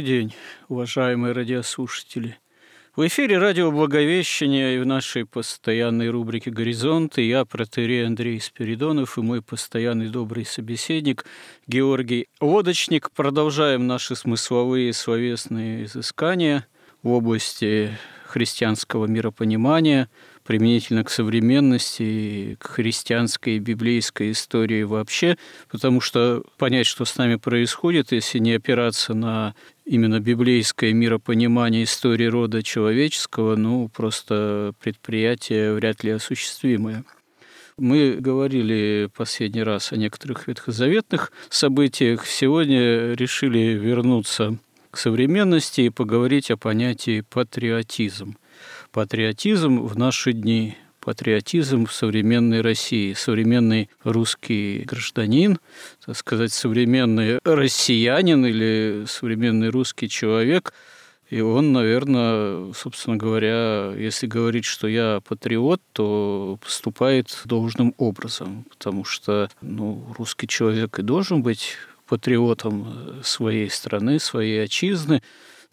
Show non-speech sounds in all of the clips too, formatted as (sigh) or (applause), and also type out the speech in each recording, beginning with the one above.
Добрый день, уважаемые радиослушатели. В эфире радио Благовещения и в нашей постоянной рубрике «Горизонты» я, протерей Андрей Спиридонов и мой постоянный добрый собеседник Георгий Лодочник. Продолжаем наши смысловые словесные изыскания в области христианского миропонимания – применительно к современности, к христианской и библейской истории вообще, потому что понять, что с нами происходит, если не опираться на именно библейское миропонимание истории рода человеческого, ну, просто предприятие вряд ли осуществимое. Мы говорили последний раз о некоторых ветхозаветных событиях. Сегодня решили вернуться к современности и поговорить о понятии патриотизм патриотизм в наши дни, патриотизм в современной России, современный русский гражданин, так сказать, современный россиянин или современный русский человек – и он, наверное, собственно говоря, если говорить, что я патриот, то поступает должным образом, потому что ну, русский человек и должен быть патриотом своей страны, своей отчизны,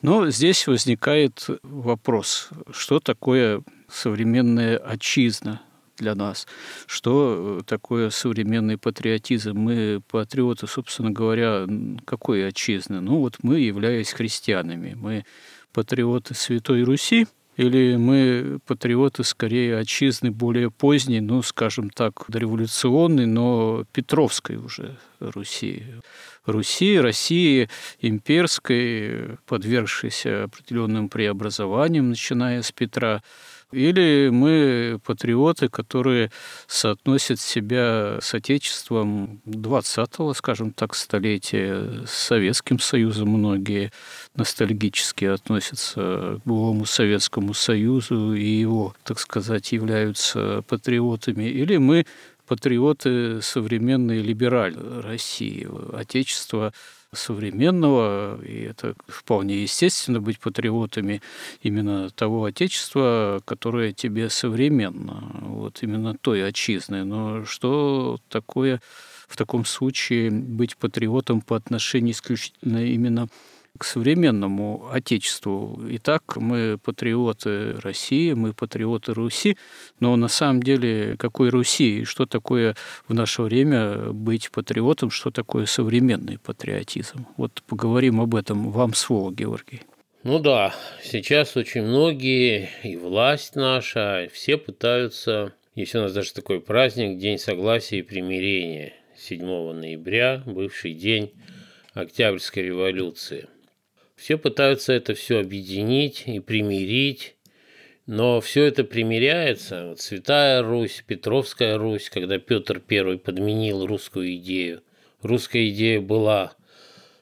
но здесь возникает вопрос, что такое современная отчизна для нас, что такое современный патриотизм. Мы патриоты, собственно говоря, какой отчизны? Ну вот мы, являясь христианами, мы патриоты Святой Руси, или мы патриоты скорее отчизны более поздней, ну, скажем так, дореволюционной, но Петровской уже Руси. Руси, России имперской, подвергшейся определенным преобразованиям, начиная с Петра, или мы патриоты, которые соотносят себя с Отечеством 20-го, скажем так, столетия, с Советским Союзом многие ностальгически относятся к былому Советскому Союзу и его, так сказать, являются патриотами. Или мы патриоты современной либеральной России, Отечества современного, и это вполне естественно быть патриотами именно того Отечества, которое тебе современно, вот именно той отчизны. Но что такое в таком случае быть патриотом по отношению исключительно именно к современному Отечеству. Итак, мы патриоты России, мы патриоты Руси, но на самом деле какой Руси? Что такое в наше время быть патриотом? Что такое современный патриотизм? Вот поговорим об этом. Вам слово, Георгий. Ну да, сейчас очень многие, и власть наша, все пытаются, есть у нас даже такой праздник, День согласия и примирения, 7 ноября, бывший день Октябрьской революции – все пытаются это все объединить и примирить, но все это примиряется. Вот Святая Русь, Петровская Русь, когда Петр I подменил русскую идею. Русская идея была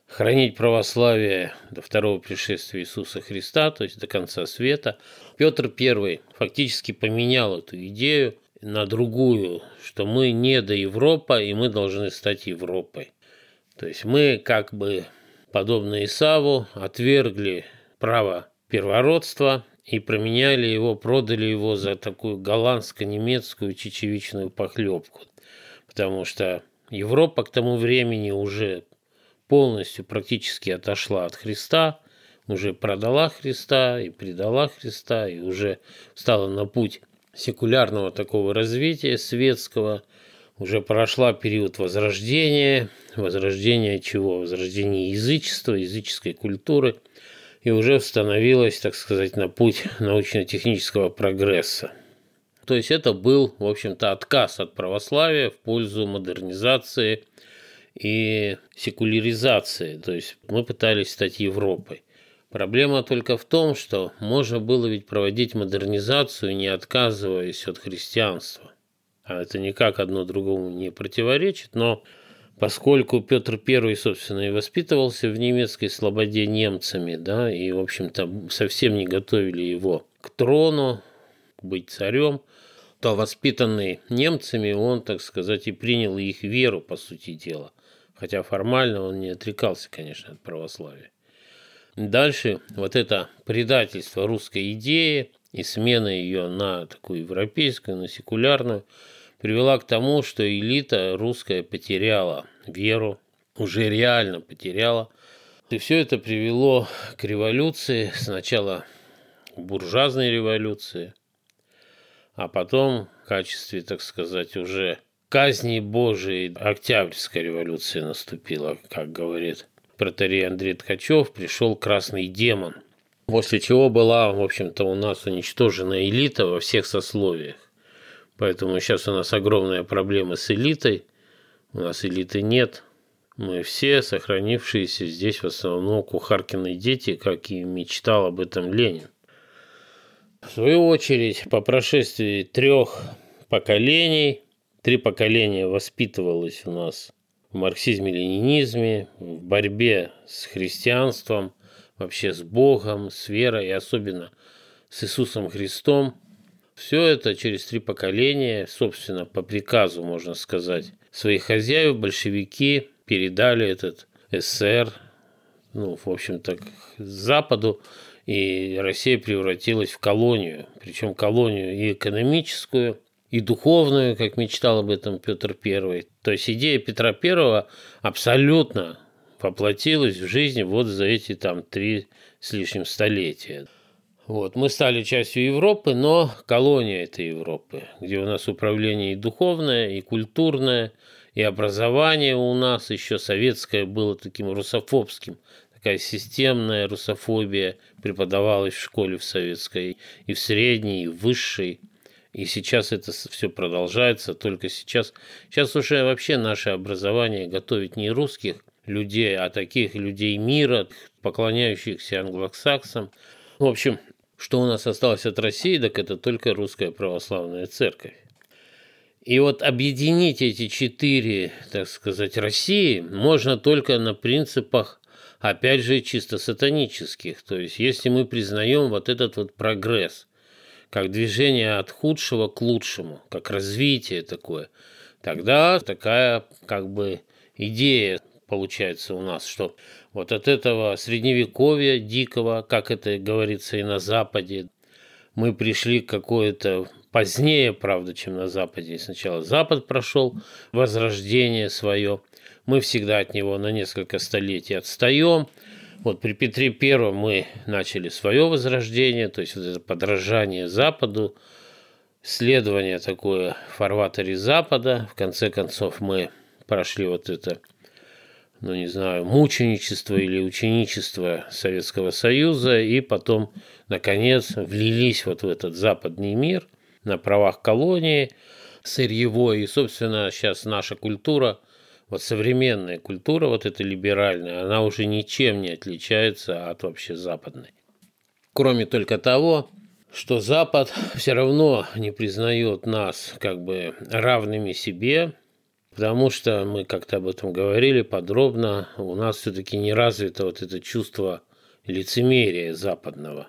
хранить православие до второго пришествия Иисуса Христа, то есть до конца света. Петр I фактически поменял эту идею на другую, что мы не до Европа, и мы должны стать Европой. То есть мы как бы подобно Исаву, отвергли право первородства и променяли его, продали его за такую голландско-немецкую чечевичную похлебку. Потому что Европа к тому времени уже полностью практически отошла от Христа, уже продала Христа и предала Христа, и уже стала на путь секулярного такого развития светского – уже прошла период возрождения, возрождения чего? Возрождения язычества, языческой культуры, и уже становилась, так сказать, на путь научно-технического прогресса. То есть это был, в общем-то, отказ от православия в пользу модернизации и секуляризации. То есть мы пытались стать Европой. Проблема только в том, что можно было ведь проводить модернизацию, не отказываясь от христианства. А это никак одно другому не противоречит, но поскольку Петр I, собственно, и воспитывался в немецкой слободе немцами, да, и, в общем-то, совсем не готовили его к трону, быть царем, то воспитанный немцами, он, так сказать, и принял их веру, по сути дела. Хотя формально он не отрекался, конечно, от православия. Дальше вот это предательство русской идеи и смена ее на такую европейскую, на секулярную, привела к тому, что элита русская потеряла веру, уже реально потеряла. И все это привело к революции, сначала к буржуазной революции, а потом в качестве, так сказать, уже казни Божией Октябрьская революция наступила, как говорит протерей Андрей Ткачев, пришел красный демон, после чего была, в общем-то, у нас уничтожена элита во всех сословиях. Поэтому сейчас у нас огромная проблема с элитой. У нас элиты нет. Мы все сохранившиеся здесь в основном кухаркины дети, как и мечтал об этом Ленин. В свою очередь, по прошествии трех поколений, три поколения воспитывалось у нас в марксизме-ленинизме, в борьбе с христианством, вообще с Богом, с верой и особенно с Иисусом Христом – все это через три поколения, собственно, по приказу, можно сказать, своих хозяев, большевики передали этот СССР, ну, в общем-то, к Западу, и Россия превратилась в колонию, причем колонию и экономическую, и духовную, как мечтал об этом Петр I. То есть идея Петра I абсолютно воплотилась в жизни вот за эти там три с лишним столетия. Вот. Мы стали частью Европы, но колония этой Европы, где у нас управление и духовное, и культурное, и образование у нас еще советское было таким русофобским. Такая системная русофобия преподавалась в школе в советской, и в средней, и в высшей. И сейчас это все продолжается, только сейчас. Сейчас уже вообще наше образование готовит не русских людей, а таких людей мира, поклоняющихся англосаксам. В общем, что у нас осталось от России, так это только русская православная церковь. И вот объединить эти четыре, так сказать, России можно только на принципах, опять же, чисто сатанических. То есть, если мы признаем вот этот вот прогресс, как движение от худшего к лучшему, как развитие такое, тогда такая как бы идея получается у нас, что вот от этого средневековья дикого, как это говорится и на Западе, мы пришли к какое-то позднее, правда, чем на Западе. Сначала Запад прошел возрождение свое. Мы всегда от него на несколько столетий отстаем. Вот при Петре Первом мы начали свое возрождение, то есть вот это подражание Западу, следование такое в фарватере Запада. В конце концов мы прошли вот это ну не знаю, мученичество или ученичество Советского Союза, и потом, наконец, влились вот в этот западный мир на правах колонии сырьевой. И, собственно, сейчас наша культура, вот современная культура, вот эта либеральная, она уже ничем не отличается от вообще западной. Кроме только того, что Запад все равно не признает нас как бы равными себе, Потому что мы как-то об этом говорили подробно, у нас все-таки не развито вот это чувство лицемерия западного.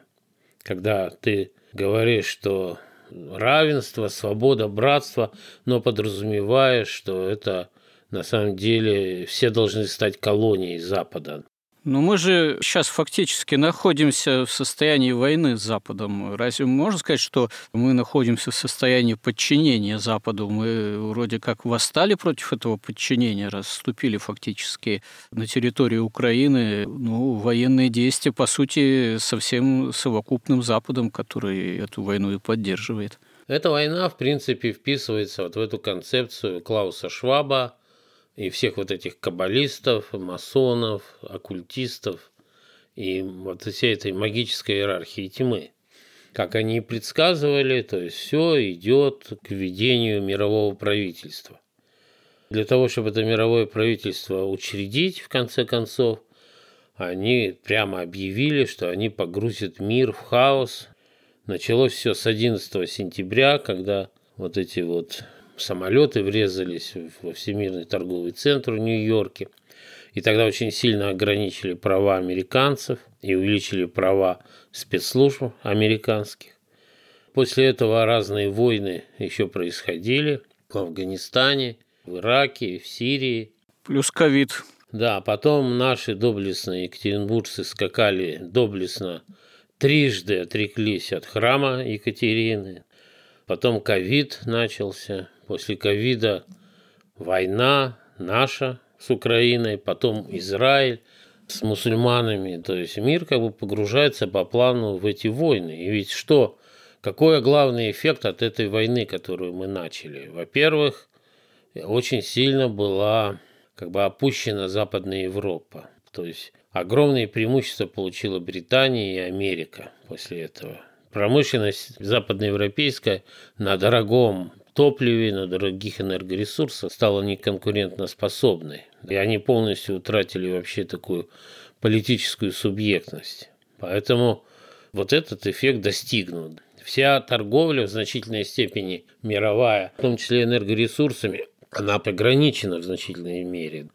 Когда ты говоришь, что равенство, свобода, братство, но подразумеваешь, что это на самом деле все должны стать колонией Запада. Но мы же сейчас фактически находимся в состоянии войны с Западом. Разве можно сказать, что мы находимся в состоянии подчинения Западу? Мы вроде как восстали против этого подчинения, расступили фактически на территории Украины. Ну, военные действия, по сути, со всем совокупным Западом, который эту войну и поддерживает. Эта война, в принципе, вписывается вот в эту концепцию Клауса Шваба, и всех вот этих каббалистов, масонов, оккультистов и вот всей этой магической иерархии тьмы. Как они предсказывали, то есть все идет к введению мирового правительства. Для того, чтобы это мировое правительство учредить, в конце концов, они прямо объявили, что они погрузят мир в хаос. Началось все с 11 сентября, когда вот эти вот самолеты врезались во Всемирный торговый центр в Нью-Йорке. И тогда очень сильно ограничили права американцев и увеличили права спецслужб американских. После этого разные войны еще происходили в Афганистане, в Ираке, в Сирии. Плюс ковид. Да, потом наши доблестные екатеринбуржцы скакали доблестно, трижды отреклись от храма Екатерины. Потом ковид начался. После ковида война наша с Украиной, потом Израиль с мусульманами. То есть мир как бы погружается по плану в эти войны. И ведь что? Какой главный эффект от этой войны, которую мы начали? Во-первых, очень сильно была как бы опущена Западная Европа. То есть огромные преимущества получила Британия и Америка после этого. Промышленность западноевропейская на дорогом топливе, на дорогих энергоресурсах стала неконкурентоспособной. И они полностью утратили вообще такую политическую субъектность. Поэтому вот этот эффект достигнут. Вся торговля в значительной степени мировая, в том числе энергоресурсами, она ограничена в значительной мере.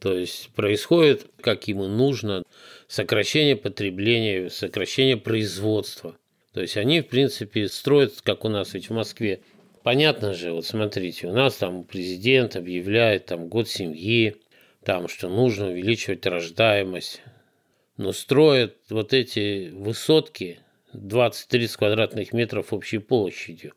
То есть происходит, как ему нужно, сокращение потребления, сокращение производства. То есть они, в принципе, строят, как у нас ведь в Москве. Понятно же, вот смотрите, у нас там президент объявляет там год семьи, там, что нужно увеличивать рождаемость. Но строят вот эти высотки 20-30 квадратных метров общей площадью.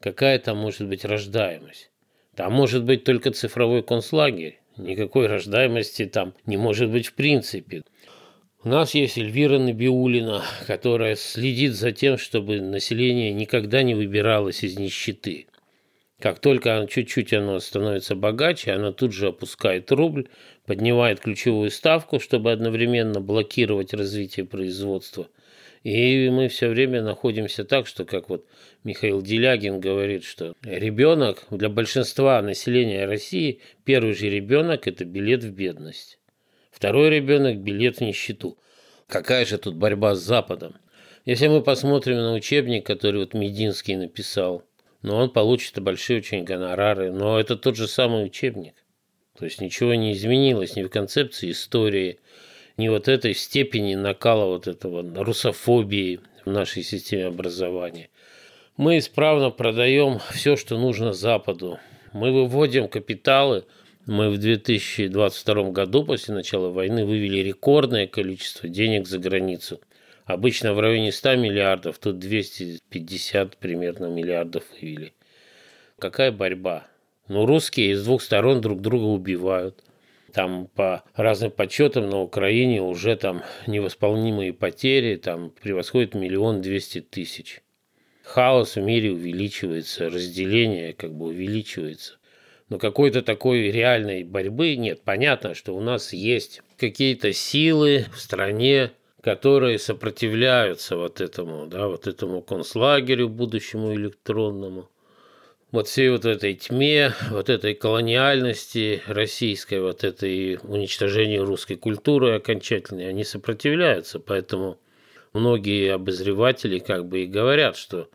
Какая там может быть рождаемость? Там может быть только цифровой концлагерь. Никакой рождаемости там не может быть в принципе. У нас есть Эльвира Набиулина, которая следит за тем, чтобы население никогда не выбиралось из нищеты. Как только чуть-чуть оно становится богаче, она тут же опускает рубль, поднимает ключевую ставку, чтобы одновременно блокировать развитие производства – и мы все время находимся так, что, как вот Михаил Делягин говорит, что ребенок для большинства населения России, первый же ребенок – это билет в бедность. Второй ребенок – билет в нищету. Какая же тут борьба с Западом? Если мы посмотрим на учебник, который вот Мединский написал, но ну, он получит большие очень гонорары, но это тот же самый учебник. То есть ничего не изменилось ни в концепции истории, не вот этой степени накала вот этого русофобии в нашей системе образования. Мы исправно продаем все, что нужно Западу. Мы выводим капиталы. Мы в 2022 году после начала войны вывели рекордное количество денег за границу. Обычно в районе 100 миллиардов, тут 250 примерно миллиардов вывели. Какая борьба? Ну, русские с двух сторон друг друга убивают – там по разным подсчетам на Украине уже там невосполнимые потери там превосходят миллион двести тысяч. Хаос в мире увеличивается, разделение как бы увеличивается. Но какой-то такой реальной борьбы нет. Понятно, что у нас есть какие-то силы в стране, которые сопротивляются вот этому, да, вот этому концлагерю будущему электронному вот всей вот этой тьме, вот этой колониальности российской, вот этой уничтожению русской культуры окончательной, они сопротивляются. Поэтому многие обозреватели как бы и говорят, что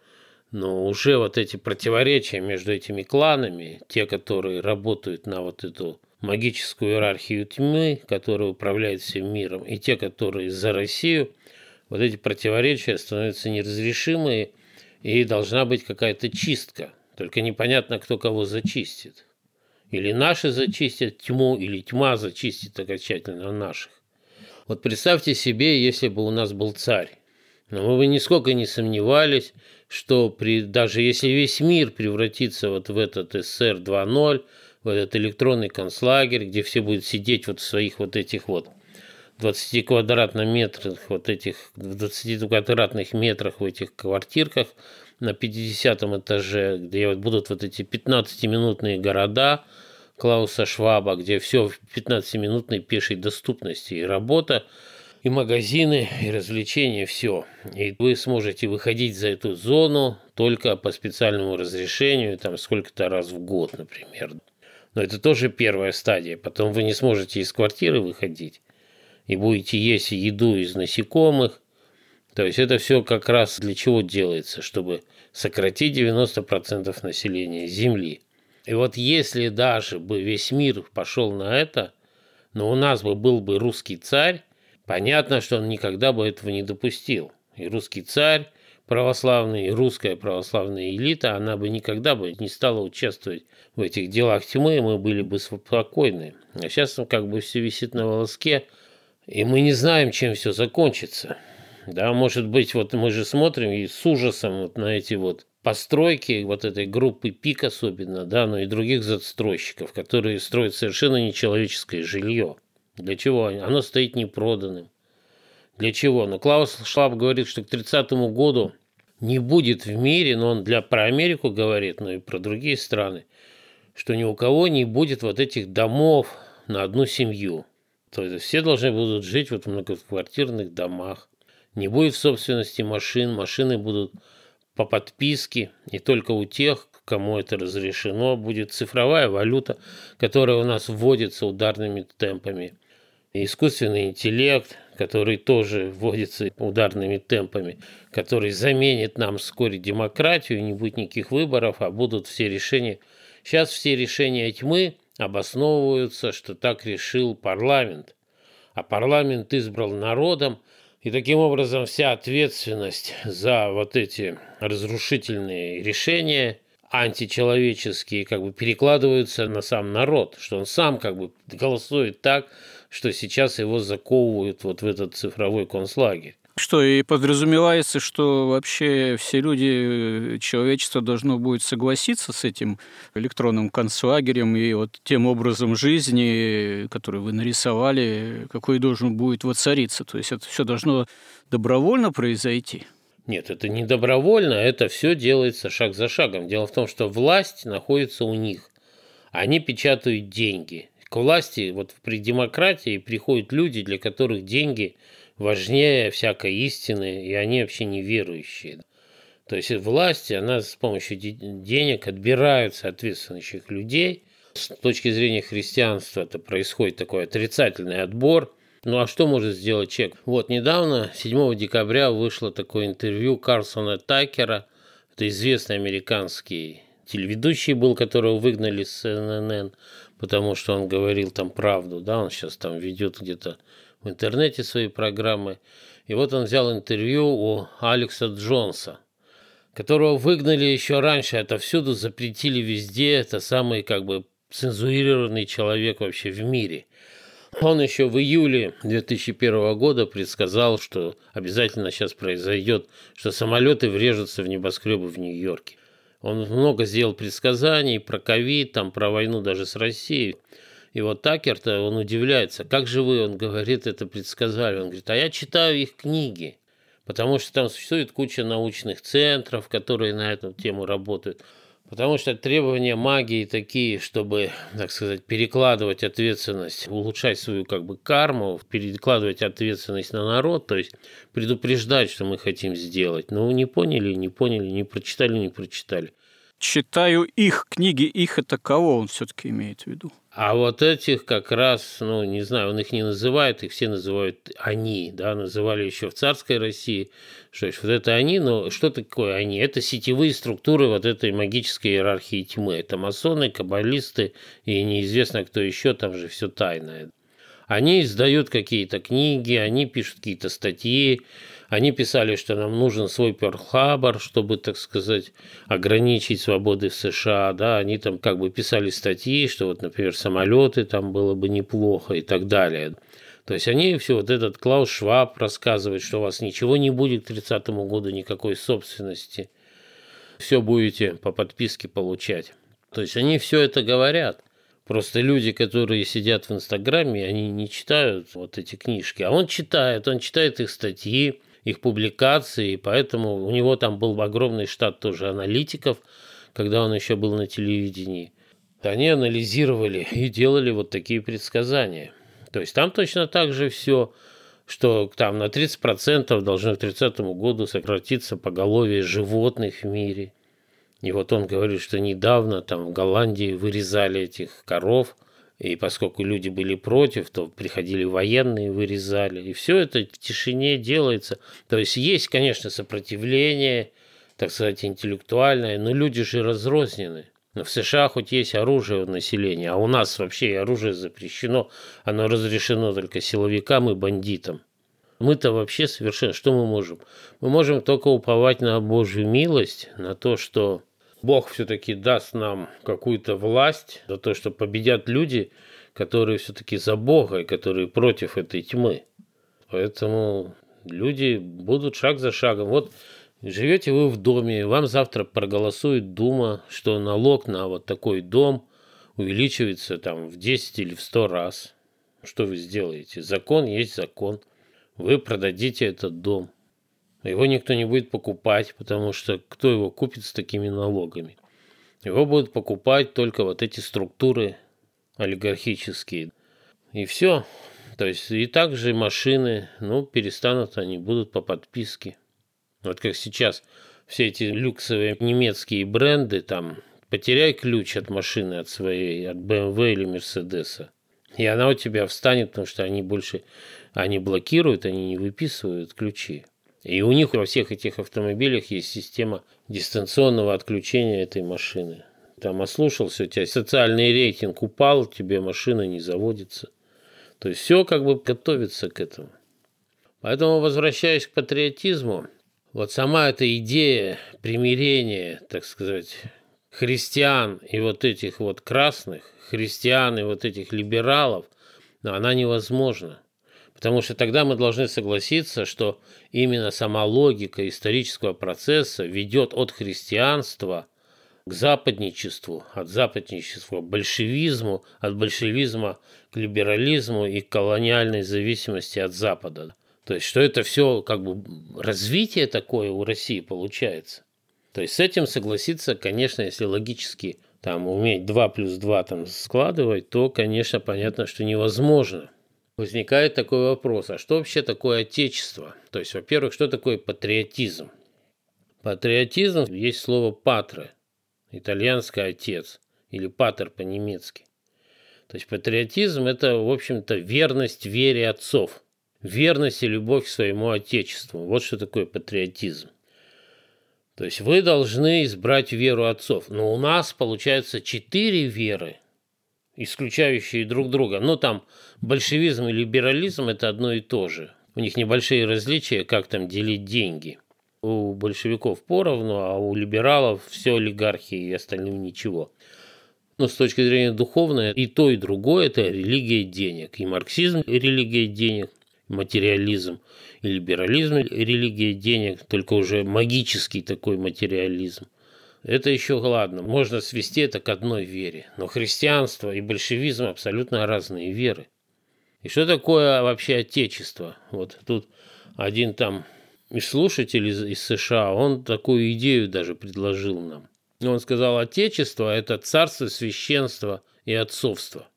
но уже вот эти противоречия между этими кланами, те, которые работают на вот эту магическую иерархию тьмы, которая управляет всем миром, и те, которые за Россию, вот эти противоречия становятся неразрешимые, и должна быть какая-то чистка – только непонятно, кто кого зачистит. Или наши зачистят тьму, или тьма зачистит окончательно наших. Вот представьте себе, если бы у нас был царь. Но мы нисколько не сомневались, что при, даже если весь мир превратится вот в этот СССР 2.0, в этот электронный концлагерь, где все будут сидеть вот в своих вот этих вот 20 квадратных метрах, вот этих, в 20 квадратных метрах в этих квартирках – на 50 этаже, где вот будут вот эти 15-минутные города Клауса Шваба, где все в 15-минутной пешей доступности, и работа, и магазины, и развлечения, все. И вы сможете выходить за эту зону только по специальному разрешению, там сколько-то раз в год, например. Но это тоже первая стадия. Потом вы не сможете из квартиры выходить. и будете есть еду из насекомых. То есть это все как раз для чего делается, чтобы сократить 90% населения Земли. И вот если даже бы весь мир пошел на это, но у нас бы был бы русский царь, понятно, что он никогда бы этого не допустил. И русский царь православный, русская православная элита, она бы никогда бы не стала участвовать в этих делах тьмы, и мы были бы спокойны. А сейчас как бы все висит на волоске, и мы не знаем, чем все закончится. Да, может быть, вот мы же смотрим и с ужасом вот на эти вот постройки вот этой группы ПИК особенно, да, но и других застройщиков, которые строят совершенно нечеловеческое жилье. Для чего? Оно стоит непроданным. Для чего? Но Клаус Шлаб говорит, что к 30 году не будет в мире, но он для, про Америку говорит, но и про другие страны, что ни у кого не будет вот этих домов на одну семью. То есть все должны будут жить вот в многоквартирных домах. Не будет в собственности машин, машины будут по подписке, и только у тех, кому это разрешено, будет цифровая валюта, которая у нас вводится ударными темпами. Искусственный интеллект, который тоже вводится ударными темпами, который заменит нам вскоре демократию, не будет никаких выборов, а будут все решения. Сейчас все решения тьмы обосновываются, что так решил парламент. А парламент избрал народом, и таким образом вся ответственность за вот эти разрушительные решения античеловеческие как бы перекладываются на сам народ, что он сам как бы голосует так, что сейчас его заковывают вот в этот цифровой концлагерь. Что и подразумевается, что вообще все люди, человечество должно будет согласиться с этим электронным концлагерем и вот тем образом жизни, который вы нарисовали, какой должен будет воцариться. То есть это все должно добровольно произойти. Нет, это не добровольно, это все делается шаг за шагом. Дело в том, что власть находится у них. Они печатают деньги. Власти вот при демократии приходят люди, для которых деньги – важнее всякой истины, и они вообще неверующие. То есть власти, она с помощью денег отбирают соответствующих людей. С точки зрения христианства это происходит такой отрицательный отбор. Ну а что может сделать человек? Вот недавно, 7 декабря, вышло такое интервью Карлсона Такера. Это известный американский телеведущий был, которого выгнали с ННН, потому что он говорил там правду. Да, он сейчас там ведет где-то в интернете свои программы. И вот он взял интервью у Алекса Джонса, которого выгнали еще раньше, отовсюду запретили везде, это самый как бы цензурированный человек вообще в мире. Он еще в июле 2001 года предсказал, что обязательно сейчас произойдет, что самолеты врежутся в небоскребы в Нью-Йорке. Он много сделал предсказаний про ковид, там, про войну даже с Россией. И вот Такер-то, он удивляется, как же вы, он говорит, это предсказали. Он говорит, а я читаю их книги, потому что там существует куча научных центров, которые на эту тему работают. Потому что требования магии такие, чтобы, так сказать, перекладывать ответственность, улучшать свою как бы карму, перекладывать ответственность на народ, то есть предупреждать, что мы хотим сделать. Но не поняли, не поняли, не прочитали, не прочитали. Читаю их книги, их это кого он все-таки имеет в виду? А вот этих как раз, ну, не знаю, он их не называет, их все называют они, да, называли еще в царской России, что вот это они, но что такое они? Это сетевые структуры вот этой магической иерархии тьмы. Это масоны, каббалисты и неизвестно кто еще, там же все тайное. Они издают какие-то книги, они пишут какие-то статьи, они писали, что нам нужен свой перл чтобы, так сказать, ограничить свободы в США, да, они там как бы писали статьи, что вот, например, самолеты там было бы неплохо и так далее. То есть они все, вот этот Клаус Шваб рассказывает, что у вас ничего не будет к 30 году, никакой собственности. Все будете по подписке получать. То есть они все это говорят. Просто люди, которые сидят в Инстаграме, они не читают вот эти книжки. А он читает, он читает их статьи, их публикации, и поэтому у него там был огромный штат тоже аналитиков, когда он еще был на телевидении. Они анализировали и делали вот такие предсказания. То есть там точно так же все, что там на 30% должно к 30 году сократиться поголовье животных в мире. И вот он говорит, что недавно там в Голландии вырезали этих коров, И поскольку люди были против, то приходили военные, вырезали. И все это в тишине делается. То есть есть, конечно, сопротивление, так сказать, интеллектуальное, но люди же разрознены. Но в США хоть есть оружие у населения, а у нас вообще оружие запрещено, оно разрешено только силовикам и бандитам. Мы-то вообще совершенно, что мы можем? Мы можем только уповать на Божью милость, на то, что Бог все-таки даст нам какую-то власть, за то, что победят люди, которые все-таки за Бога и которые против этой тьмы. Поэтому люди будут шаг за шагом. Вот живете вы в доме, вам завтра проголосует Дума, что налог на вот такой дом увеличивается там в 10 или в 100 раз. Что вы сделаете? Закон есть закон. Вы продадите этот дом. Его никто не будет покупать, потому что кто его купит с такими налогами? Его будут покупать только вот эти структуры олигархические. И все. То есть и также машины, ну, перестанут они, будут по подписке. Вот как сейчас все эти люксовые немецкие бренды, там, потеряй ключ от машины, от своей, от BMW или Мерседеса. И она у тебя встанет, потому что они больше, они блокируют, они не выписывают ключи. И у них во всех этих автомобилях есть система дистанционного отключения этой машины. Там ослушался, у тебя социальный рейтинг упал, тебе машина не заводится. То есть все как бы готовится к этому. Поэтому, возвращаясь к патриотизму, вот сама эта идея примирения, так сказать, христиан и вот этих вот красных, христиан и вот этих либералов, она невозможна. Потому что тогда мы должны согласиться, что именно сама логика исторического процесса ведет от христианства к западничеству, от западничества к большевизму, от большевизма к либерализму и к колониальной зависимости от Запада. То есть, что это все как бы развитие такое у России получается. То есть, с этим согласиться, конечно, если логически там уметь 2 плюс 2 там складывать, то, конечно, понятно, что невозможно возникает такой вопрос, а что вообще такое отечество? То есть, во-первых, что такое патриотизм? Патриотизм есть слово «патре», итальянский «отец» или «патер» по-немецки. То есть патриотизм – это, в общем-то, верность вере отцов, верность и любовь к своему отечеству. Вот что такое патриотизм. То есть вы должны избрать веру отцов. Но у нас получается четыре веры – исключающие друг друга. Но там большевизм и либерализм – это одно и то же. У них небольшие различия, как там делить деньги. У большевиков поровну, а у либералов все олигархии и остальным ничего. Но с точки зрения духовной, и то, и другое – это религия денег. И марксизм – религия денег, материализм, и либерализм – религия денег, только уже магический такой материализм. Это еще ладно, можно свести это к одной вере. Но христианство и большевизм абсолютно разные веры. И что такое вообще отечество? Вот тут один там из слушателей из, из США, он такую идею даже предложил нам. Он сказал, отечество – это царство, священство и отцовство.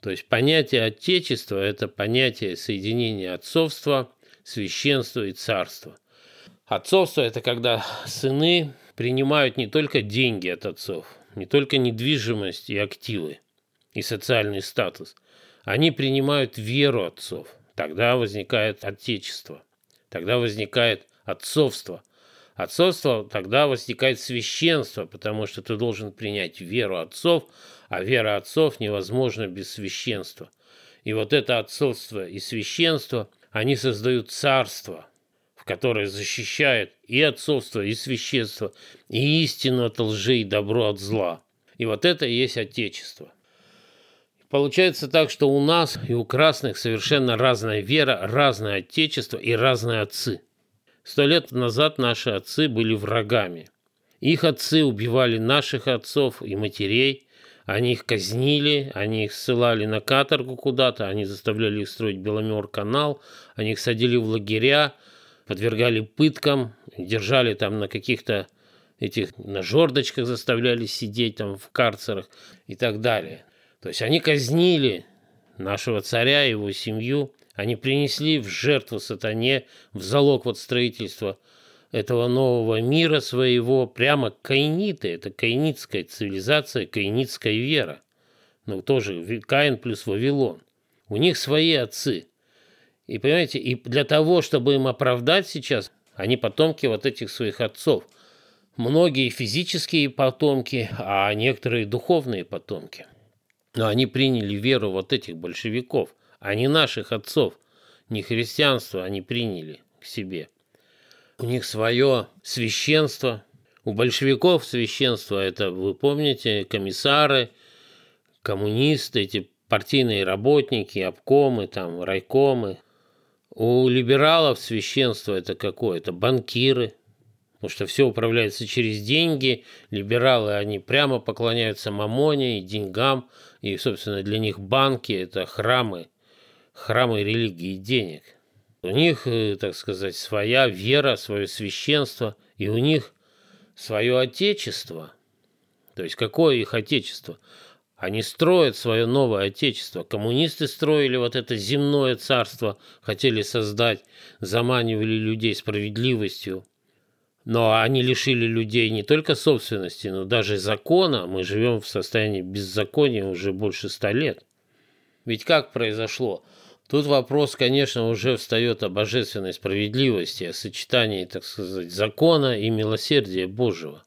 То есть понятие отечества – это понятие соединения отцовства, священства и царства. Отцовство – это когда сыны принимают не только деньги от отцов, не только недвижимость и активы, и социальный статус. Они принимают веру отцов. Тогда возникает отечество. Тогда возникает отцовство. Отцовство, тогда возникает священство, потому что ты должен принять веру отцов, а вера отцов невозможна без священства. И вот это отцовство и священство, они создают царство – которое защищает и отцовство, и священство, и истину от лжи, и добро от зла. И вот это и есть Отечество. Получается так, что у нас и у красных совершенно разная вера, разное Отечество и разные отцы. Сто лет назад наши отцы были врагами. Их отцы убивали наших отцов и матерей, они их казнили, они их ссылали на каторгу куда-то, они заставляли их строить Беломер-канал, они их садили в лагеря, подвергали пыткам, держали там на каких-то этих на жердочках заставляли сидеть там в карцерах и так далее. То есть они казнили нашего царя, его семью, они принесли в жертву сатане, в залог вот строительства этого нового мира своего, прямо каиниты, это каинитская цивилизация, каинитская вера. Ну, тоже Каин плюс Вавилон. У них свои отцы. И понимаете, и для того, чтобы им оправдать сейчас, они потомки вот этих своих отцов. Многие физические потомки, а некоторые духовные потомки. Но они приняли веру вот этих большевиков, а не наших отцов. Не христианство они приняли к себе. У них свое священство. У большевиков священство – это, вы помните, комиссары, коммунисты, эти партийные работники, обкомы, там, райкомы. У либералов священство – это какое? Это банкиры, потому что все управляется через деньги. Либералы, они прямо поклоняются мамоне и деньгам, и, собственно, для них банки – это храмы, храмы религии и денег. У них, э, так сказать, своя вера, свое священство, и у них свое отечество. То есть какое их отечество? Они строят свое новое отечество. Коммунисты строили вот это земное царство, хотели создать, заманивали людей справедливостью. Но они лишили людей не только собственности, но даже закона. Мы живем в состоянии беззакония уже больше ста лет. Ведь как произошло? Тут вопрос, конечно, уже встает о божественной справедливости, о сочетании, так сказать, закона и милосердия Божьего.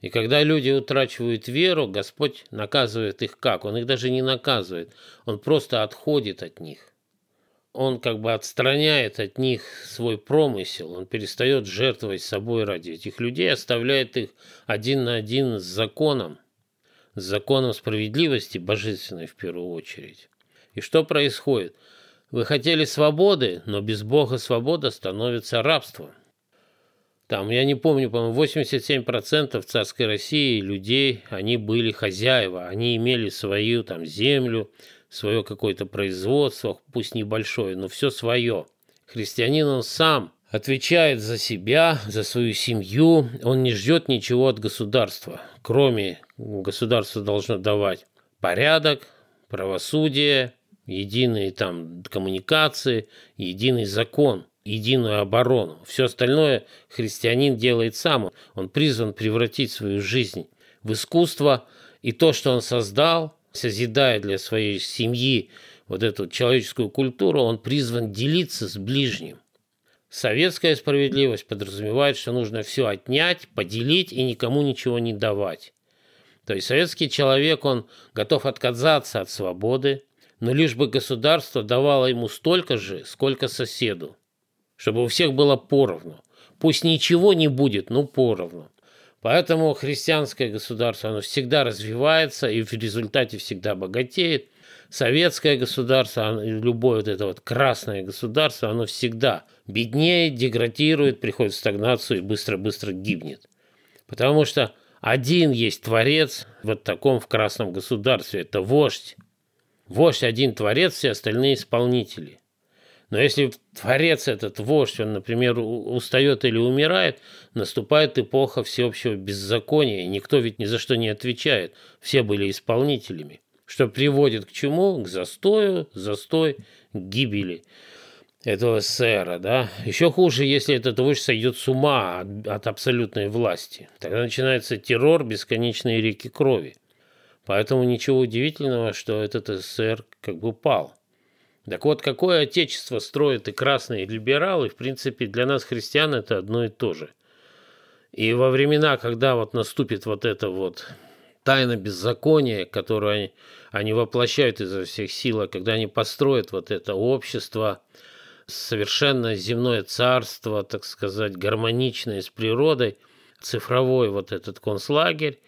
И когда люди утрачивают веру, Господь наказывает их как? Он их даже не наказывает, Он просто отходит от них. Он как бы отстраняет от них свой промысел, он перестает жертвовать собой ради этих людей, оставляет их один на один с законом, с законом справедливости, божественной в первую очередь. И что происходит? Вы хотели свободы, но без Бога свобода становится рабством. Там, я не помню, по-моему, 87% царской России людей, они были хозяева, они имели свою там землю, свое какое-то производство, пусть небольшое, но все свое. Христианин он сам отвечает за себя, за свою семью, он не ждет ничего от государства, кроме государство должно давать порядок, правосудие, единые там коммуникации, единый закон единую оборону. Все остальное христианин делает сам. Он призван превратить свою жизнь в искусство, и то, что он создал, созидая для своей семьи вот эту человеческую культуру, он призван делиться с ближним. Советская справедливость подразумевает, что нужно все отнять, поделить и никому ничего не давать. То есть советский человек, он готов отказаться от свободы, но лишь бы государство давало ему столько же, сколько соседу чтобы у всех было поровну. Пусть ничего не будет, но поровну. Поэтому христианское государство, оно всегда развивается и в результате всегда богатеет. Советское государство, любое вот это вот красное государство, оно всегда беднеет, деградирует, приходит в стагнацию и быстро-быстро гибнет. Потому что один есть творец вот таком в красном государстве, это вождь. Вождь один творец, все остальные исполнители. Но если творец этот вождь, он, например, устает или умирает, наступает эпоха всеобщего беззакония, и никто ведь ни за что не отвечает. Все были исполнителями. Что приводит к чему? К застою, застой, к гибели этого сэра, да. Еще хуже, если этот вождь сойдет с ума от, от абсолютной власти. Тогда начинается террор, бесконечные реки крови. Поэтому ничего удивительного, что этот СССР как бы пал. Так вот, какое отечество строят и красные либералы, в принципе, для нас, христиан, это одно и то же. И во времена, когда вот наступит вот это вот тайна беззакония, которую они, они воплощают изо всех сил, а когда они построят вот это общество, совершенно земное царство, так сказать, гармоничное с природой, цифровой вот этот концлагерь,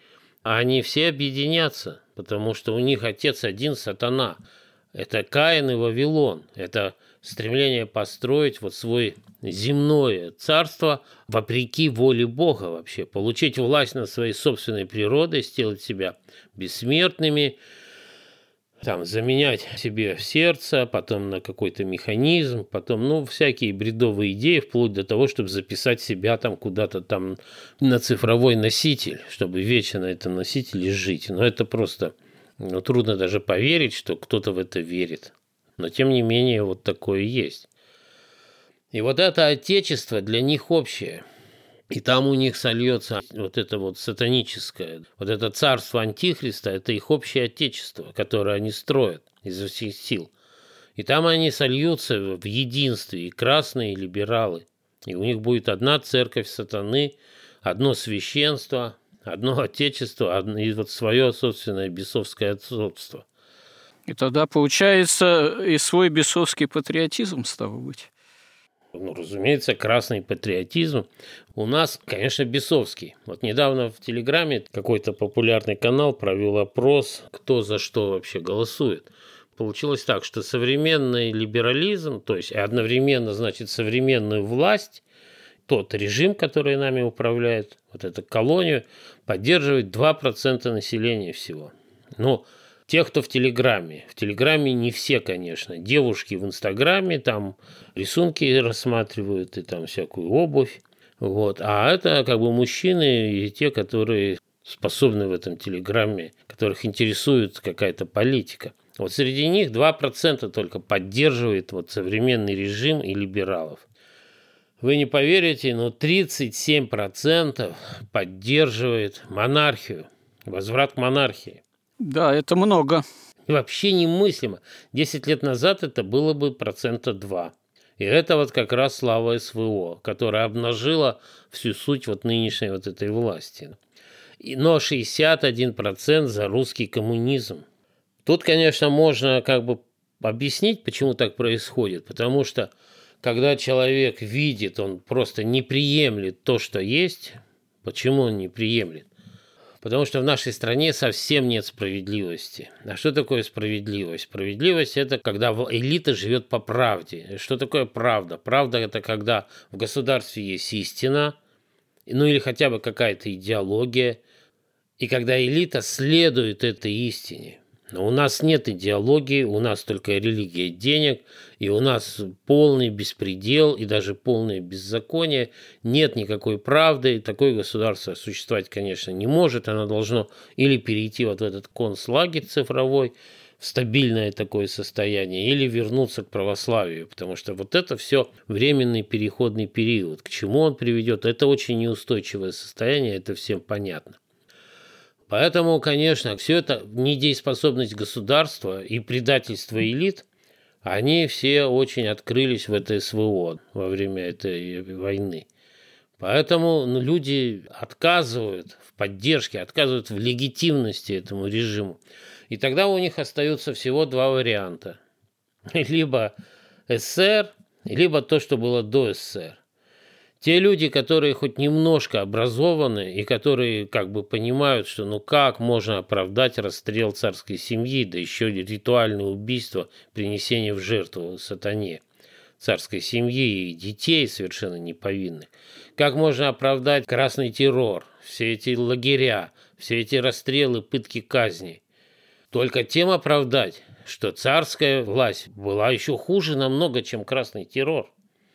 они все объединятся, потому что у них отец один сатана – это Каин и Вавилон. Это стремление построить вот свой земное царство вопреки воле Бога вообще. Получить власть над своей собственной природой, сделать себя бессмертными, там, заменять себе сердце, потом на какой-то механизм, потом, ну, всякие бредовые идеи, вплоть до того, чтобы записать себя там куда-то там на цифровой носитель, чтобы вечно на этом носителе жить. Но это просто но трудно даже поверить, что кто-то в это верит. Но тем не менее вот такое есть. И вот это отечество для них общее. И там у них сольется вот это вот сатаническое, вот это царство Антихриста, это их общее отечество, которое они строят изо всех сил. И там они сольются в единстве, и красные, и либералы. И у них будет одна церковь сатаны, одно священство, одно отечество, одно, и вот свое собственное бесовское отцовство. И тогда получается и свой бесовский патриотизм, стало быть. Ну, разумеется, красный патриотизм у нас, конечно, бесовский. Вот недавно в Телеграме какой-то популярный канал провел опрос, кто за что вообще голосует. Получилось так, что современный либерализм, то есть одновременно, значит, современную власть, тот режим, который нами управляет, вот эту колонию, поддерживает 2% населения всего. Ну, тех, кто в Телеграме. В Телеграме не все, конечно. Девушки в Инстаграме там рисунки рассматривают и там всякую обувь. Вот. А это как бы мужчины и те, которые способны в этом Телеграме, которых интересует какая-то политика. Вот среди них 2% только поддерживает вот современный режим и либералов. Вы не поверите, но 37% поддерживает монархию, возврат к монархии. Да, это много. вообще немыслимо. Десять лет назад это было бы процента 2. И это вот как раз слава СВО, которая обнажила всю суть вот нынешней вот этой власти. Но 61% за русский коммунизм. Тут, конечно, можно как бы объяснить, почему так происходит. Потому что когда человек видит, он просто не приемлет то, что есть. Почему он не приемлет? Потому что в нашей стране совсем нет справедливости. А что такое справедливость? Справедливость – это когда элита живет по правде. Что такое правда? Правда – это когда в государстве есть истина, ну или хотя бы какая-то идеология, и когда элита следует этой истине. Но у нас нет идеологии, у нас только религия денег, и у нас полный беспредел и даже полное беззаконие. Нет никакой правды, такое государство существовать, конечно, не может. Оно должно или перейти вот в этот концлагерь цифровой, в стабильное такое состояние, или вернуться к православию, потому что вот это все временный переходный период. К чему он приведет, это очень неустойчивое состояние, это всем понятно. Поэтому, конечно, все это недееспособность государства и предательство элит, они все очень открылись в этой СВО во время этой войны. Поэтому ну, люди отказывают в поддержке, отказывают в легитимности этому режиму. И тогда у них остается всего два варианта. (laughs) Либо СССР, либо то, что было до СССР. Те люди, которые хоть немножко образованы и которые как бы понимают, что ну как можно оправдать расстрел царской семьи, да еще ритуальное убийство, принесение в жертву сатане царской семьи и детей совершенно неповинных. Как можно оправдать красный террор, все эти лагеря, все эти расстрелы, пытки, казни? Только тем оправдать, что царская власть была еще хуже намного, чем красный террор.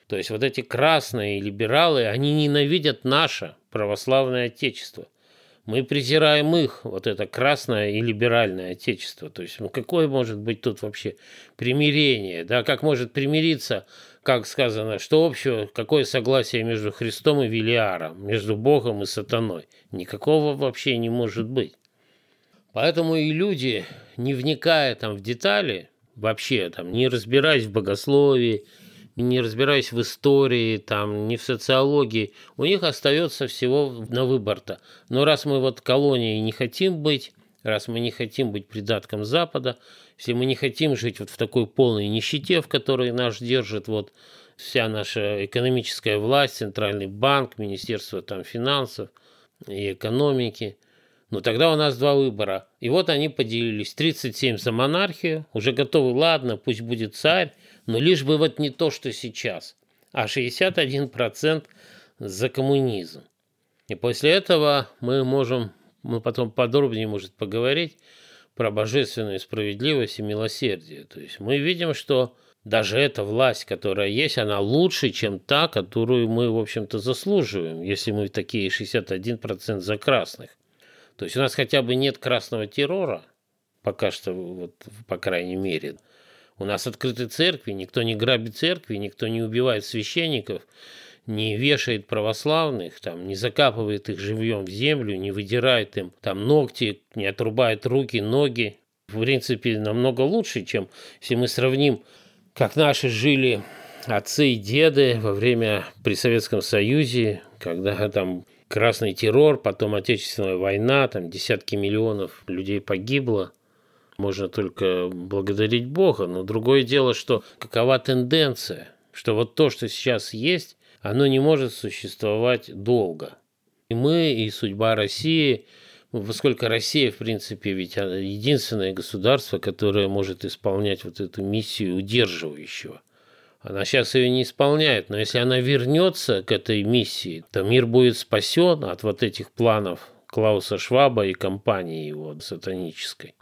То есть вот эти красные либералы, они ненавидят наше православное отечество. Мы презираем их, вот это красное и либеральное отечество. То есть, ну какое может быть тут вообще примирение? Да, как может примириться, как сказано, что общего, какое согласие между Христом и Велиаром, между Богом и сатаной? Никакого вообще не может быть. Поэтому и люди, не вникая там в детали, вообще там не разбираясь в богословии, не разбираясь в истории, там, не в социологии, у них остается всего на выбор-то. Но раз мы вот колонией не хотим быть, раз мы не хотим быть придатком Запада, если мы не хотим жить вот в такой полной нищете, в которой нас держит вот вся наша экономическая власть, Центральный банк, Министерство там, финансов и экономики, ну тогда у нас два выбора. И вот они поделились. 37 за монархию, уже готовы, ладно, пусть будет царь, но лишь бы вот не то, что сейчас, а 61% за коммунизм. И после этого мы можем, мы потом подробнее, может, поговорить про божественную справедливость и милосердие. То есть мы видим, что даже эта власть, которая есть, она лучше, чем та, которую мы, в общем-то, заслуживаем, если мы такие 61% за красных. То есть у нас хотя бы нет красного террора, пока что, вот, по крайней мере. У нас открыты церкви, никто не грабит церкви, никто не убивает священников, не вешает православных, там, не закапывает их живьем в землю, не выдирает им там ногти, не отрубает руки, ноги. В принципе, намного лучше, чем если мы сравним, как наши жили отцы и деды во время при Советском Союзе, когда там красный террор, потом Отечественная война, там десятки миллионов людей погибло. Можно только благодарить Бога, но другое дело, что какова тенденция, что вот то, что сейчас есть, оно не может существовать долго. И мы, и судьба России, поскольку Россия, в принципе, ведь единственное государство, которое может исполнять вот эту миссию удерживающего. Она сейчас ее не исполняет, но если она вернется к этой миссии, то мир будет спасен от вот этих планов Клауса Шваба и компании его сатанической.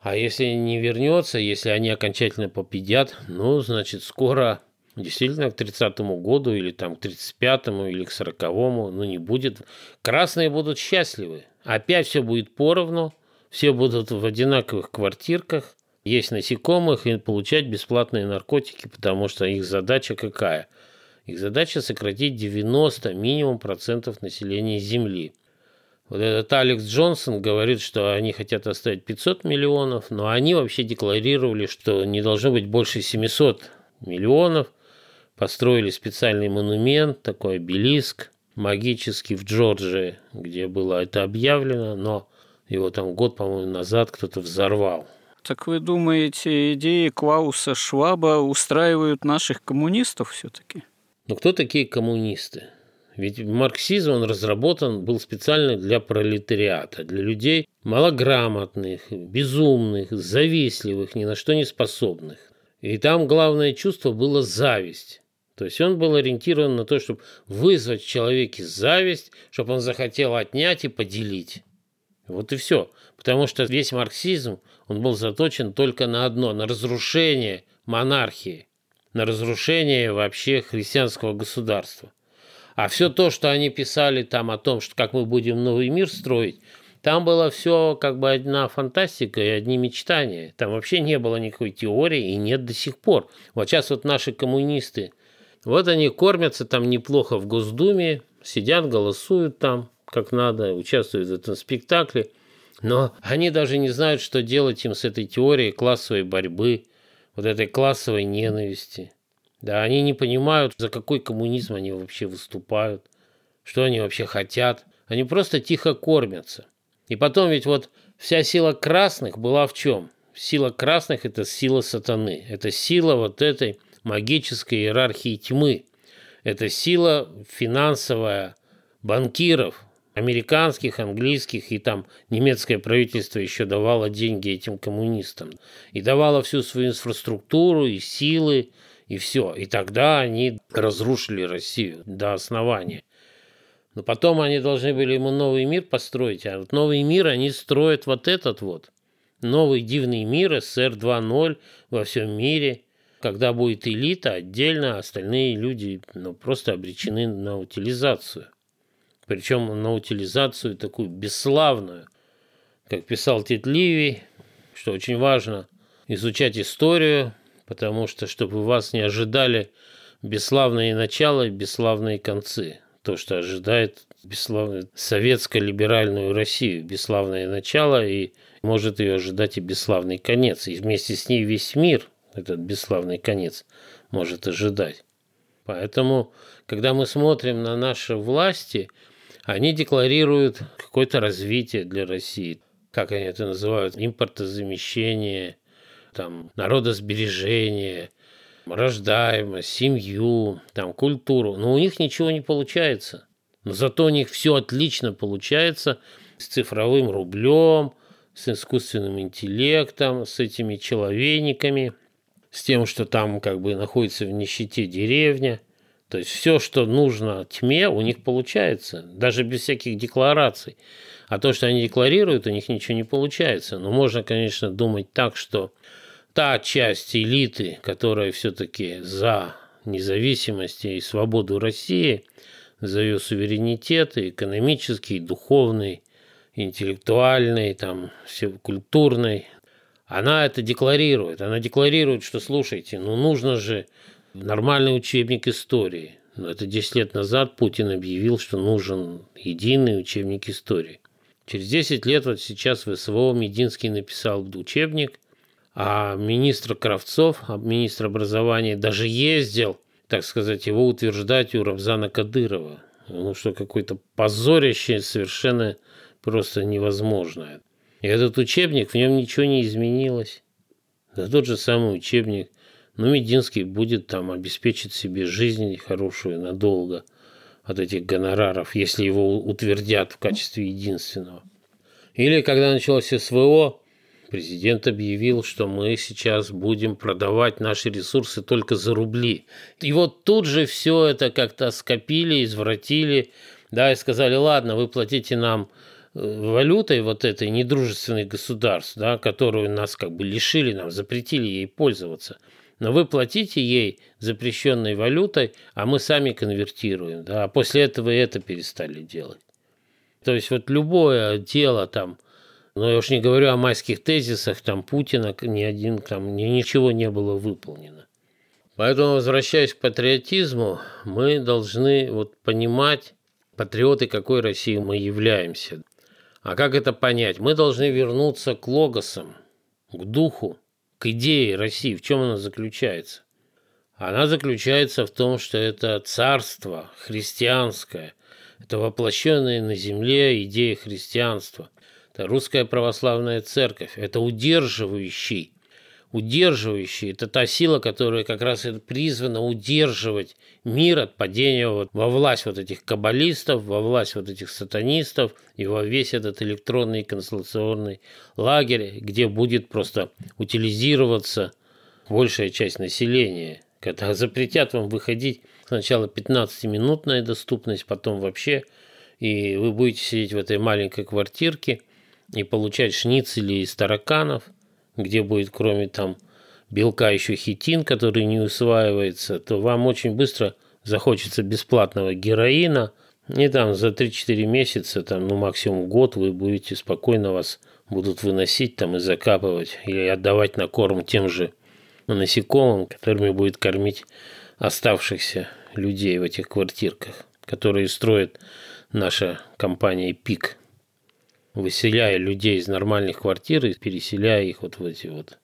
А если не вернется, если они окончательно победят, ну, значит, скоро действительно к 30-му году или там к 35-му или к 40-му, ну, не будет. Красные будут счастливы. Опять все будет поровну, все будут в одинаковых квартирках, есть насекомых и получать бесплатные наркотики, потому что их задача какая? Их задача сократить 90 минимум процентов населения Земли. Вот этот Алекс Джонсон говорит, что они хотят оставить 500 миллионов, но они вообще декларировали, что не должно быть больше 700 миллионов. Построили специальный монумент, такой обелиск магический в Джорджии, где было это объявлено, но его там год, по-моему, назад кто-то взорвал. Так вы думаете, идеи Клауса Шваба устраивают наших коммунистов все-таки? Но кто такие коммунисты? Ведь марксизм он разработан был специально для пролетариата, для людей малограмотных, безумных, завистливых, ни на что не способных. И там главное чувство было зависть. То есть он был ориентирован на то, чтобы вызвать в человеке зависть, чтобы он захотел отнять и поделить. Вот и все. Потому что весь марксизм, он был заточен только на одно, на разрушение монархии, на разрушение вообще христианского государства. А все то, что они писали там о том, что как мы будем новый мир строить, там было все как бы одна фантастика и одни мечтания. Там вообще не было никакой теории и нет до сих пор. Вот сейчас вот наши коммунисты, вот они кормятся там неплохо в Госдуме, сидят, голосуют там как надо, участвуют в этом спектакле, но они даже не знают, что делать им с этой теорией классовой борьбы, вот этой классовой ненависти. Да, они не понимают, за какой коммунизм они вообще выступают, что они вообще хотят. Они просто тихо кормятся. И потом ведь вот вся сила красных была в чем? Сила красных – это сила сатаны. Это сила вот этой магической иерархии тьмы. Это сила финансовая банкиров, американских, английских, и там немецкое правительство еще давало деньги этим коммунистам. И давало всю свою инфраструктуру и силы, и все. И тогда они разрушили Россию до основания. Но потом они должны были ему новый мир построить, а вот новый мир они строят вот этот вот. Новый дивный мир, СССР 2.0 во всем мире, когда будет элита отдельно, а остальные люди ну, просто обречены на утилизацию. Причем на утилизацию такую бесславную. Как писал Тит Ливий, что очень важно изучать историю, потому что, чтобы вас не ожидали бесславные начала и бесславные концы. То, что ожидает бесславную советско-либеральную Россию. Бесславное начало и может ее ожидать и бесславный конец. И вместе с ней весь мир этот бесславный конец может ожидать. Поэтому, когда мы смотрим на наши власти, они декларируют какое-то развитие для России. Как они это называют? Импортозамещение – там, народосбережение, рождаемость, семью, там, культуру. Но у них ничего не получается. Но зато у них все отлично получается с цифровым рублем, с искусственным интеллектом, с этими человейниками, с тем, что там как бы находится в нищете деревня. То есть все, что нужно тьме, у них получается, даже без всяких деклараций. А то, что они декларируют, у них ничего не получается. Но можно, конечно, думать так, что та часть элиты, которая все-таки за независимость и свободу России, за ее суверенитет, и экономический, и духовный, интеллектуальный, там, все культурный, она это декларирует. Она декларирует, что, слушайте, ну нужно же нормальный учебник истории, Но это 10 лет назад Путин объявил, что нужен единый учебник истории. Через 10 лет вот сейчас в СВО Мединский написал учебник, а министр Кравцов, а министр образования, даже ездил, так сказать, его утверждать у Рамзана Кадырова. Ну что, какое-то позорище совершенно просто невозможное. И этот учебник, в нем ничего не изменилось. Да тот же самый учебник. Но Мединский будет там обеспечить себе жизнь хорошую надолго от этих гонораров, если его утвердят в качестве единственного. Или когда началось СВО, президент объявил, что мы сейчас будем продавать наши ресурсы только за рубли. И вот тут же все это как-то скопили, извратили, да, и сказали, ладно, вы платите нам валютой вот этой недружественной государств, да, которую нас как бы лишили, нам запретили ей пользоваться. Но вы платите ей запрещенной валютой, а мы сами конвертируем. Да, а после этого это перестали делать. То есть вот любое дело там, но я уж не говорю о майских тезисах, там Путина ни один, там ничего не было выполнено. Поэтому, возвращаясь к патриотизму, мы должны вот понимать, патриоты какой России мы являемся. А как это понять? Мы должны вернуться к логосам, к духу, к идее России. В чем она заключается? Она заключается в том, что это царство христианское, это воплощенная на земле идея христианства. Это русская православная церковь, это удерживающий удерживающий. Это та сила, которая как раз призвана удерживать мир от падения вот во власть вот этих каббалистов, во власть вот этих сатанистов и во весь этот электронный констелляционный лагерь, где будет просто утилизироваться большая часть населения. Когда (laughs) запретят вам выходить сначала 15-минутная доступность, потом вообще, и вы будете сидеть в этой маленькой квартирке и получать шницели из тараканов – где будет кроме там белка еще хитин, который не усваивается, то вам очень быстро захочется бесплатного героина, и там за 3-4 месяца, там, ну максимум год вы будете спокойно вас будут выносить там и закапывать или отдавать на корм тем же насекомым, которыми будет кормить оставшихся людей в этих квартирках, которые строит наша компания ПИК выселяя людей из нормальных квартир и переселяя их вот в эти вот.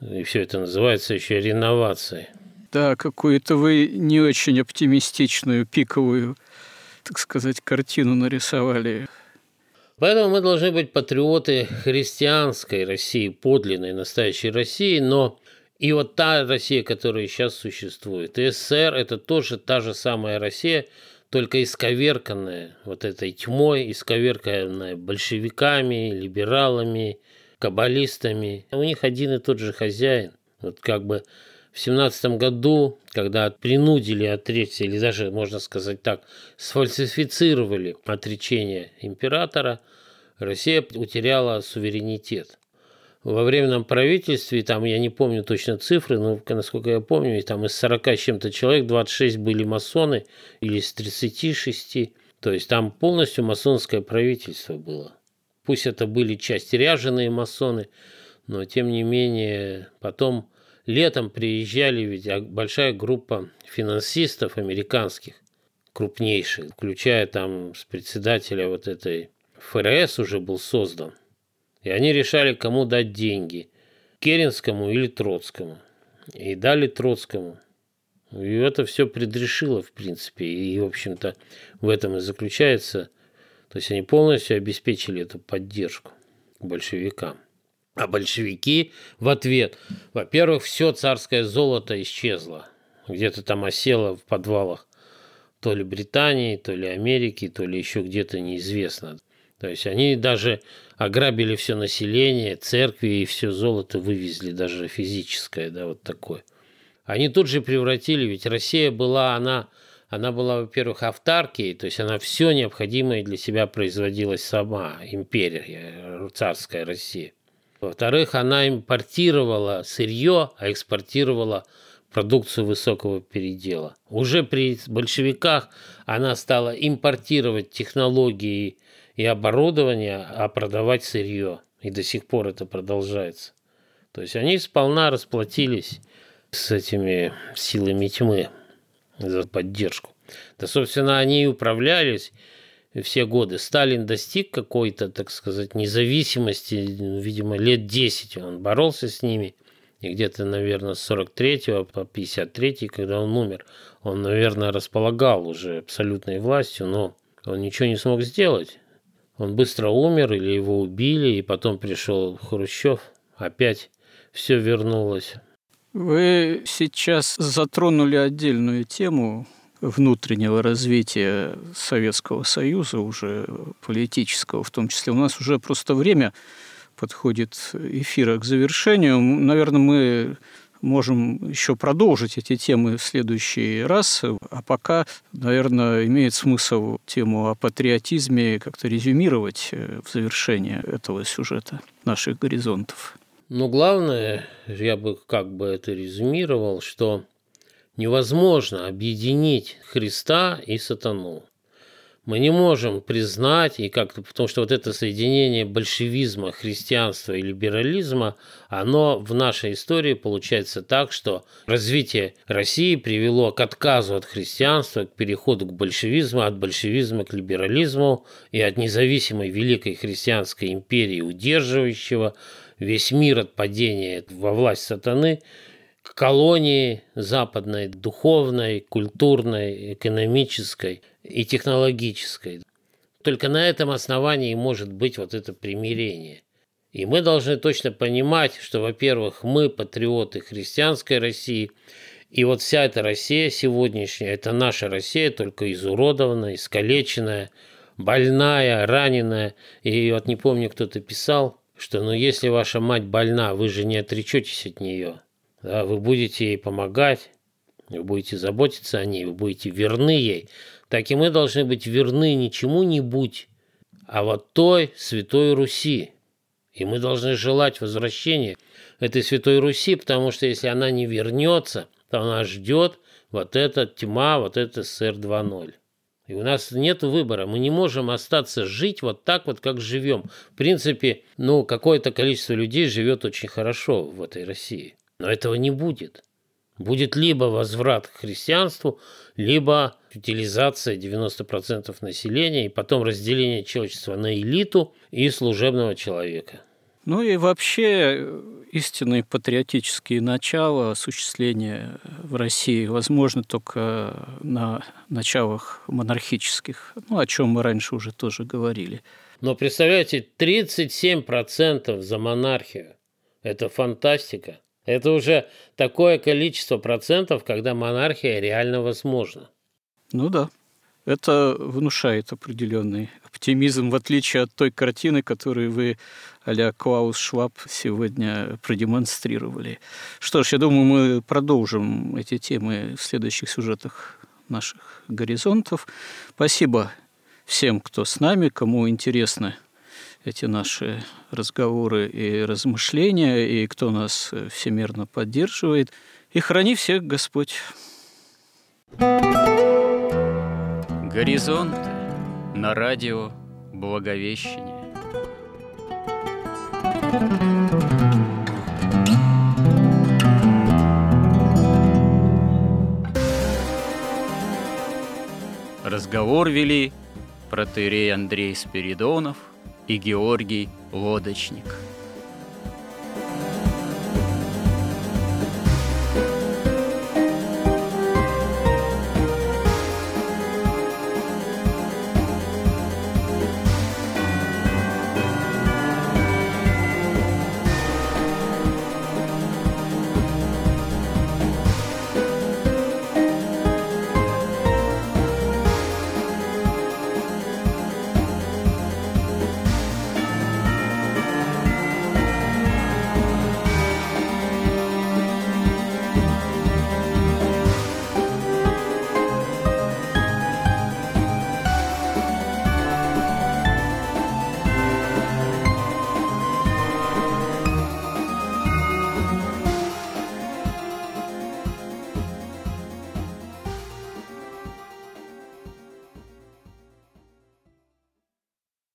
И все это называется еще реновацией. Да, какую-то вы не очень оптимистичную, пиковую, так сказать, картину нарисовали. Поэтому мы должны быть патриоты христианской России, подлинной, настоящей России, но и вот та Россия, которая сейчас существует. И СССР – это тоже та же самая Россия, только исковерканная вот этой тьмой, исковерканная большевиками, либералами, каббалистами. У них один и тот же хозяин. Вот как бы в семнадцатом году, когда принудили отречься, или даже, можно сказать так, сфальсифицировали отречение императора, Россия утеряла суверенитет во временном правительстве, там я не помню точно цифры, но насколько я помню, там из 40 с чем-то человек 26 были масоны или из 36. То есть там полностью масонское правительство было. Пусть это были часть ряженые масоны, но тем не менее потом летом приезжали ведь большая группа финансистов американских, крупнейших, включая там с председателя вот этой ФРС уже был создан – и они решали, кому дать деньги – Керенскому или Троцкому. И дали Троцкому. И это все предрешило, в принципе. И, в общем-то, в этом и заключается. То есть они полностью обеспечили эту поддержку большевикам. А большевики в ответ, во-первых, все царское золото исчезло. Где-то там осело в подвалах то ли Британии, то ли Америки, то ли еще где-то неизвестно. То есть они даже ограбили все население, церкви и все золото вывезли, даже физическое, да, вот такое. Они тут же превратили, ведь Россия была, она, она была, во-первых, автаркией, то есть она все необходимое для себя производила сама, империя, царская Россия. Во-вторых, она импортировала сырье, а экспортировала продукцию высокого передела. Уже при большевиках она стала импортировать технологии и оборудование, а продавать сырье. И до сих пор это продолжается. То есть они сполна расплатились с этими силами тьмы за поддержку. Да, собственно, они и управлялись все годы. Сталин достиг какой-то, так сказать, независимости, видимо, лет 10 он боролся с ними. И где-то, наверное, с 43 по 53 когда он умер, он, наверное, располагал уже абсолютной властью, но он ничего не смог сделать. Он быстро умер или его убили, и потом пришел Хрущев, опять все вернулось. Вы сейчас затронули отдельную тему внутреннего развития Советского Союза, уже политического в том числе. У нас уже просто время подходит эфира к завершению. Наверное, мы можем еще продолжить эти темы в следующий раз. А пока, наверное, имеет смысл тему о патриотизме как-то резюмировать э, в завершение этого сюжета наших горизонтов. Но главное, я бы как бы это резюмировал, что невозможно объединить Христа и сатану мы не можем признать, и как потому что вот это соединение большевизма, христианства и либерализма, оно в нашей истории получается так, что развитие России привело к отказу от христианства, к переходу к большевизму, от большевизма к либерализму и от независимой великой христианской империи, удерживающего весь мир от падения во власть сатаны, колонии западной, духовной, культурной, экономической – и технологической. Только на этом основании может быть вот это примирение. И мы должны точно понимать, что, во-первых, мы патриоты христианской России, и вот вся эта Россия сегодняшняя, это наша Россия, только изуродованная, искалеченная, больная, раненая. И вот не помню, кто-то писал, что ну если ваша мать больна, вы же не отречетесь от нее. Да, вы будете ей помогать, вы будете заботиться о ней, вы будете верны ей так и мы должны быть верны не чему-нибудь, а вот той Святой Руси. И мы должны желать возвращения этой Святой Руси, потому что если она не вернется, то она ждет вот эта тьма, вот это СССР 2.0. И у нас нет выбора. Мы не можем остаться жить вот так вот, как живем. В принципе, ну, какое-то количество людей живет очень хорошо в этой России. Но этого не будет. Будет либо возврат к христианству, либо утилизация 90% населения и потом разделение человечества на элиту и служебного человека. Ну и вообще истинные патриотические начала осуществления в России возможно только на началах монархических, ну, о чем мы раньше уже тоже говорили. Но представляете, 37% за монархию. Это фантастика. Это уже такое количество процентов, когда монархия реально возможна. Ну да. Это внушает определенный оптимизм, в отличие от той картины, которую вы а Клаус Шваб сегодня продемонстрировали. Что ж, я думаю, мы продолжим эти темы в следующих сюжетах наших горизонтов. Спасибо всем, кто с нами, кому интересно эти наши разговоры и размышления, и кто нас всемирно поддерживает. И храни всех Господь. Горизонт на радио Благовещение. Разговор вели протерей Андрей Спиридонов – и Георгий Лодочник –